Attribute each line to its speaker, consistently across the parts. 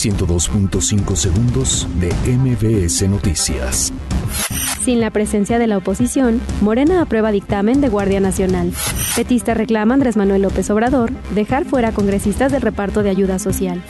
Speaker 1: 102.5 segundos de MBS Noticias.
Speaker 2: Sin la presencia de la oposición, Morena aprueba dictamen de Guardia Nacional. Petistas reclama Andrés Manuel López Obrador dejar fuera congresistas del reparto de ayuda social.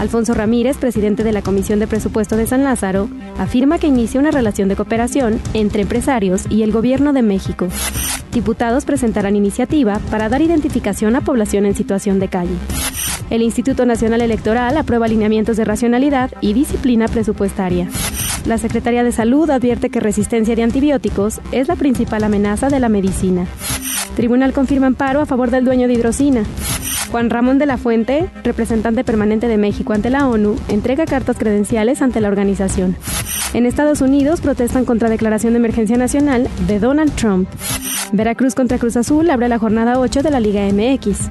Speaker 2: Alfonso Ramírez, presidente de la Comisión de Presupuesto de San Lázaro, afirma que inicia una relación de cooperación entre empresarios y el gobierno de México. Diputados presentarán iniciativa para dar identificación a población en situación de calle. El Instituto Nacional Electoral aprueba alineamientos de racionalidad y disciplina presupuestaria. La Secretaría de Salud advierte que resistencia de antibióticos es la principal amenaza de la medicina. Tribunal confirma amparo a favor del dueño de hidrocina. Juan Ramón de la Fuente, representante permanente de México ante la ONU, entrega cartas credenciales ante la organización. En Estados Unidos protestan contra declaración de emergencia nacional de Donald Trump. Veracruz contra Cruz Azul abre la jornada 8 de la Liga MX.